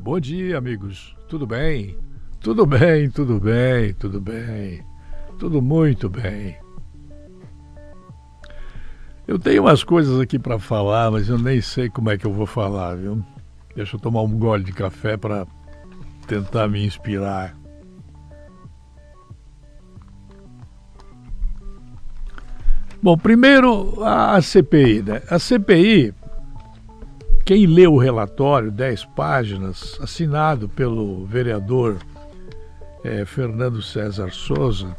Bom dia, amigos. Tudo bem? Tudo bem, tudo bem, tudo bem. Tudo muito bem. Eu tenho umas coisas aqui para falar, mas eu nem sei como é que eu vou falar, viu? Deixa eu tomar um gole de café para tentar me inspirar. Bom, primeiro a CPI, né? A CPI, quem lê o relatório, 10 páginas, assinado pelo vereador é, Fernando César Souza,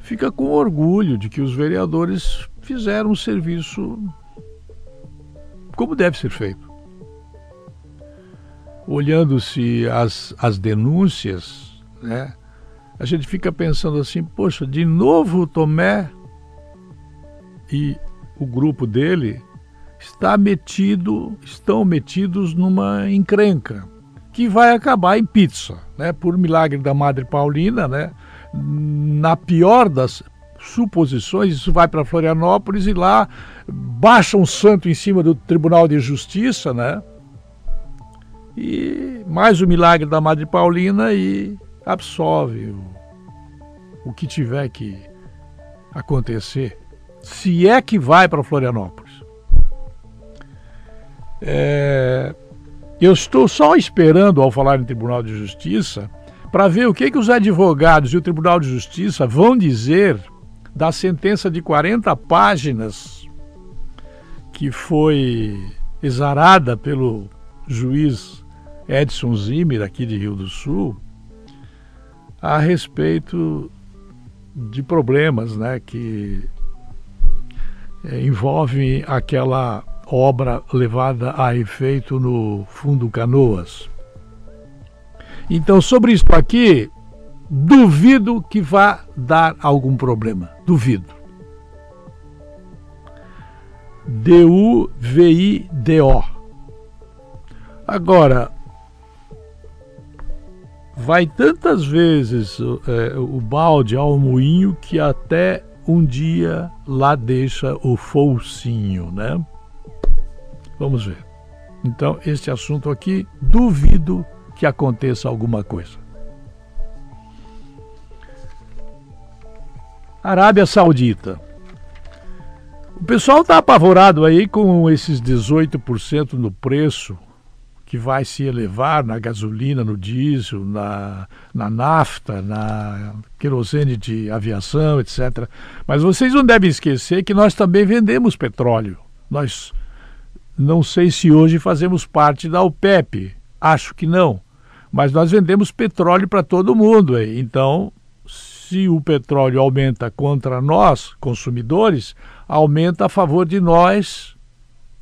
fica com orgulho de que os vereadores fizeram um serviço como deve ser feito. Olhando-se as, as denúncias, né, a gente fica pensando assim, poxa, de novo Tomé e o grupo dele está metido, estão metidos numa encrenca que vai acabar em pizza, né? Por milagre da Madre Paulina, né? Na pior das suposições, isso vai para Florianópolis e lá baixa um santo em cima do Tribunal de Justiça, né? E mais o milagre da Madre Paulina e absolve o, o que tiver que acontecer se é que vai para Florianópolis. É, eu estou só esperando, ao falar em Tribunal de Justiça, para ver o que, que os advogados e o Tribunal de Justiça vão dizer da sentença de 40 páginas que foi exarada pelo juiz Edson Zimmer, aqui de Rio do Sul, a respeito de problemas né, que é, envolve aquela obra levada a efeito no Fundo Canoas. Então, sobre isso aqui, duvido que vá dar algum problema. Duvido. D-U-V-I-D-O. Agora, vai tantas vezes é, o balde ao moinho que até um dia lá deixa o focinho, né? Vamos ver. Então, este assunto aqui, duvido que aconteça alguma coisa. Arábia Saudita. O pessoal está apavorado aí com esses 18% no preço que vai se elevar na gasolina, no diesel, na, na nafta, na querosene de aviação, etc. Mas vocês não devem esquecer que nós também vendemos petróleo. Nós não sei se hoje fazemos parte da OPEP, acho que não. Mas nós vendemos petróleo para todo mundo. Então, se o petróleo aumenta contra nós, consumidores, aumenta a favor de nós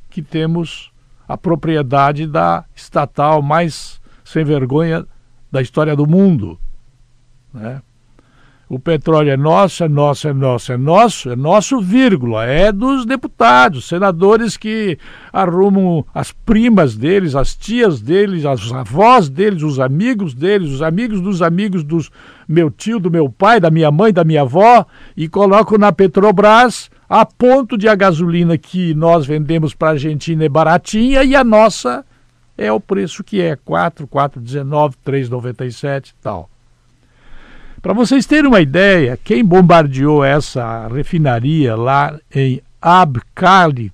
que temos a propriedade da estatal mais sem vergonha da história do mundo. Né? O petróleo é nosso, é nosso, é nosso, é nosso, é nosso, vírgula, é dos deputados, senadores que arrumam as primas deles, as tias deles, as avós deles, os amigos deles, os amigos dos amigos dos meu tio, do meu pai, da minha mãe, da minha avó, e colocam na Petrobras a ponto de a gasolina que nós vendemos para a Argentina é baratinha e a nossa é o preço que é, 4, 4,19, 3,97 e tal. Para vocês terem uma ideia, quem bombardeou essa refinaria lá em Abkhali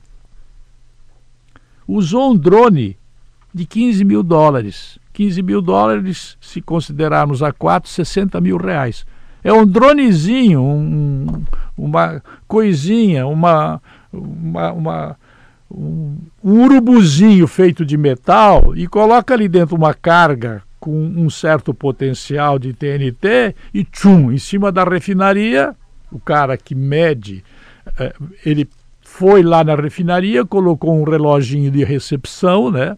usou um drone de 15 mil dólares. 15 mil dólares, se considerarmos a 4, 60 mil reais. É um dronezinho, um, uma coisinha, uma, uma, uma um, um urubuzinho feito de metal e coloca ali dentro uma carga com um certo potencial de TNT e tchum, em cima da refinaria, o cara que mede, eh, ele foi lá na refinaria, colocou um reloginho de recepção, né?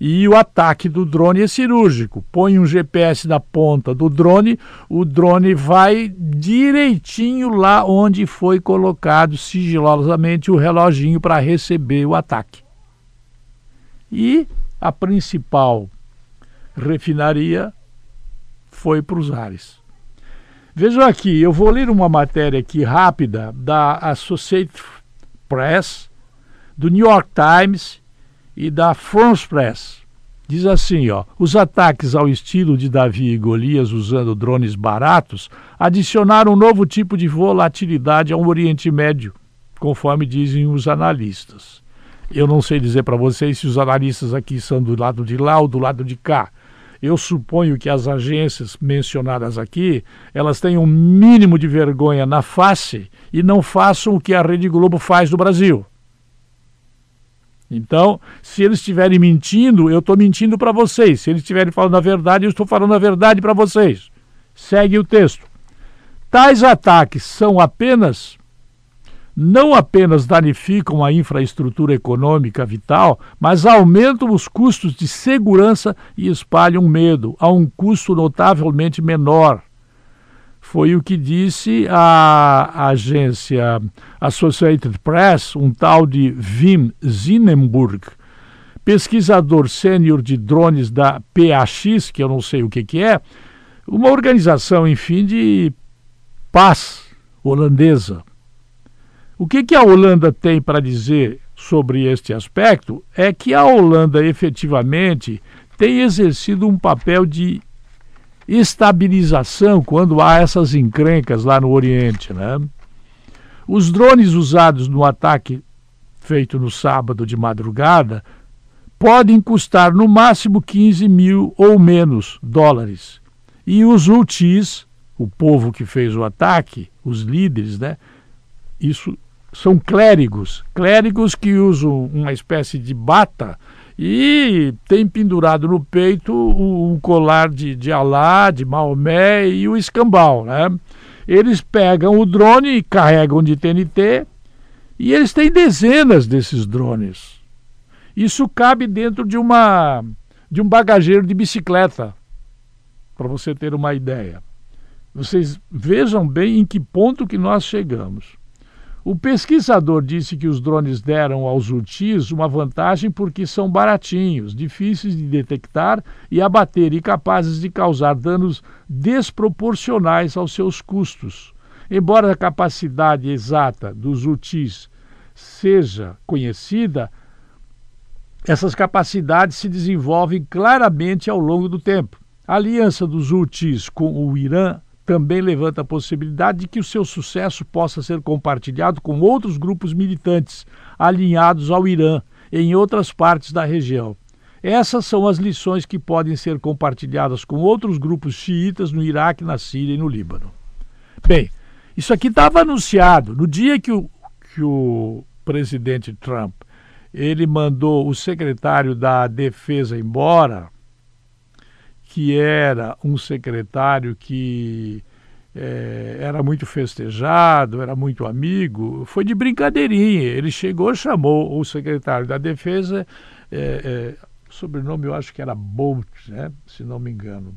E o ataque do drone é cirúrgico. Põe um GPS na ponta do drone, o drone vai direitinho lá onde foi colocado sigilosamente o reloginho para receber o ataque. E a principal refinaria foi para os ares. Vejam aqui, eu vou ler uma matéria aqui rápida da Associated Press, do New York Times e da France Press. Diz assim, ó, os ataques ao estilo de Davi e Golias usando drones baratos adicionaram um novo tipo de volatilidade ao Oriente Médio, conforme dizem os analistas. Eu não sei dizer para vocês se os analistas aqui são do lado de lá ou do lado de cá. Eu suponho que as agências mencionadas aqui, elas tenham um mínimo de vergonha na face e não façam o que a Rede Globo faz no Brasil. Então, se eles estiverem mentindo, eu estou mentindo para vocês. Se eles estiverem falando a verdade, eu estou falando a verdade para vocês. Segue o texto. Tais ataques são apenas não apenas danificam a infraestrutura econômica vital, mas aumentam os custos de segurança e espalham medo a um custo notavelmente menor. Foi o que disse a agência Associated Press, um tal de Wim Zinenburg, pesquisador sênior de drones da PAX, que eu não sei o que, que é, uma organização, enfim, de paz holandesa. O que, que a Holanda tem para dizer sobre este aspecto é que a Holanda efetivamente tem exercido um papel de estabilização quando há essas encrencas lá no Oriente. Né? Os drones usados no ataque feito no sábado de madrugada podem custar no máximo 15 mil ou menos dólares. E os Houthis, o povo que fez o ataque, os líderes, né, isso são clérigos, clérigos que usam uma espécie de bata e tem pendurado no peito o, o colar de, de Alá, de Maomé e o escambau. Né? Eles pegam o drone e carregam de TNT e eles têm dezenas desses drones. Isso cabe dentro de uma de um bagageiro de bicicleta, para você ter uma ideia. Vocês vejam bem em que ponto que nós chegamos. O pesquisador disse que os drones deram aos urtis uma vantagem porque são baratinhos, difíceis de detectar e abater e capazes de causar danos desproporcionais aos seus custos. Embora a capacidade exata dos urtis seja conhecida, essas capacidades se desenvolvem claramente ao longo do tempo. A aliança dos urtis com o Irã também levanta a possibilidade de que o seu sucesso possa ser compartilhado com outros grupos militantes alinhados ao Irã em outras partes da região. Essas são as lições que podem ser compartilhadas com outros grupos xiitas no Iraque, na Síria e no Líbano. Bem, isso aqui estava anunciado no dia que o, que o presidente Trump ele mandou o secretário da Defesa embora que era um secretário que é, era muito festejado, era muito amigo, foi de brincadeirinha. Ele chegou, chamou o secretário da Defesa, é, é, sobrenome eu acho que era Bolt, né, se não me engano,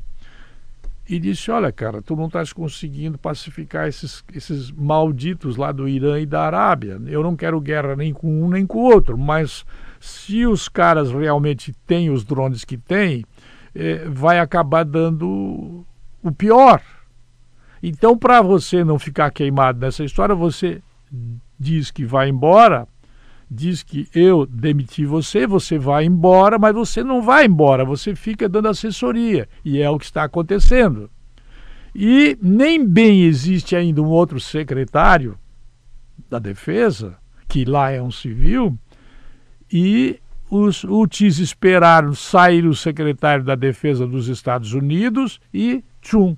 e disse: Olha, cara, tu não estás conseguindo pacificar esses, esses malditos lá do Irã e da Arábia. Eu não quero guerra nem com um nem com o outro, mas se os caras realmente têm os drones que têm é, vai acabar dando o pior. Então, para você não ficar queimado nessa história, você diz que vai embora, diz que eu demiti você, você vai embora, mas você não vai embora, você fica dando assessoria. E é o que está acontecendo. E nem bem existe ainda um outro secretário da Defesa, que lá é um civil, e os UTIs esperaram sair o secretário da Defesa dos Estados Unidos e, tchum,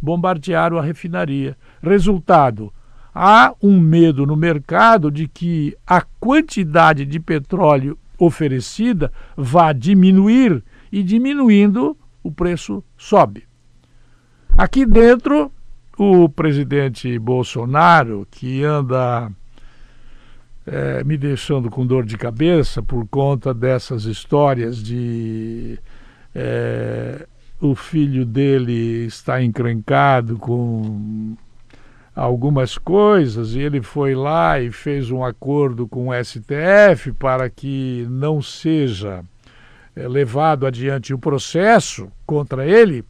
bombardearam a refinaria. Resultado: há um medo no mercado de que a quantidade de petróleo oferecida vá diminuir e, diminuindo, o preço sobe. Aqui dentro, o presidente Bolsonaro, que anda é, me deixando com dor de cabeça por conta dessas histórias de é, o filho dele está encrencado com algumas coisas e ele foi lá e fez um acordo com o STF para que não seja é, levado adiante o processo contra ele.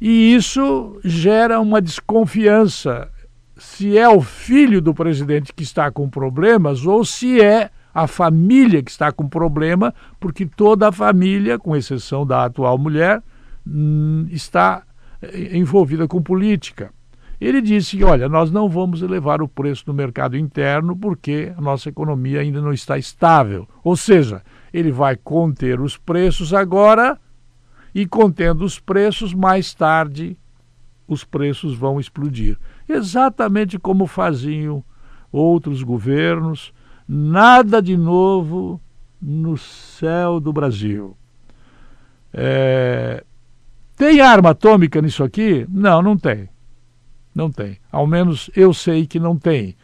E isso gera uma desconfiança se é o filho do presidente que está com problemas ou se é a família que está com problema, porque toda a família, com exceção da atual mulher, hum, está eh, envolvida com política. Ele disse: olha, nós não vamos elevar o preço no mercado interno porque a nossa economia ainda não está estável. Ou seja, ele vai conter os preços agora e contendo os preços, mais tarde os preços vão explodir. Exatamente como faziam outros governos, nada de novo no céu do Brasil. É... Tem arma atômica nisso aqui? Não, não tem. Não tem. Ao menos eu sei que não tem.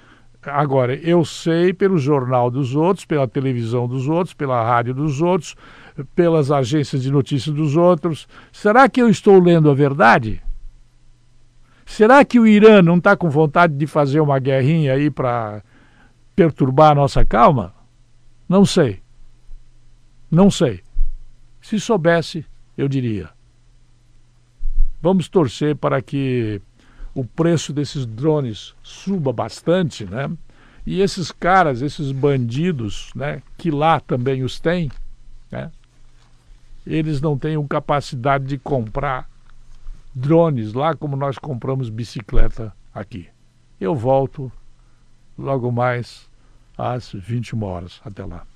Agora, eu sei pelo jornal dos outros, pela televisão dos outros, pela rádio dos outros, pelas agências de notícias dos outros. Será que eu estou lendo a verdade? Será que o Irã não está com vontade de fazer uma guerrinha aí para perturbar a nossa calma? Não sei. Não sei. Se soubesse, eu diria. Vamos torcer para que o preço desses drones suba bastante, né? E esses caras, esses bandidos, né, que lá também os têm, né? Eles não tenham capacidade de comprar drones lá como nós compramos bicicleta aqui. Eu volto logo mais às 21 horas. Até lá.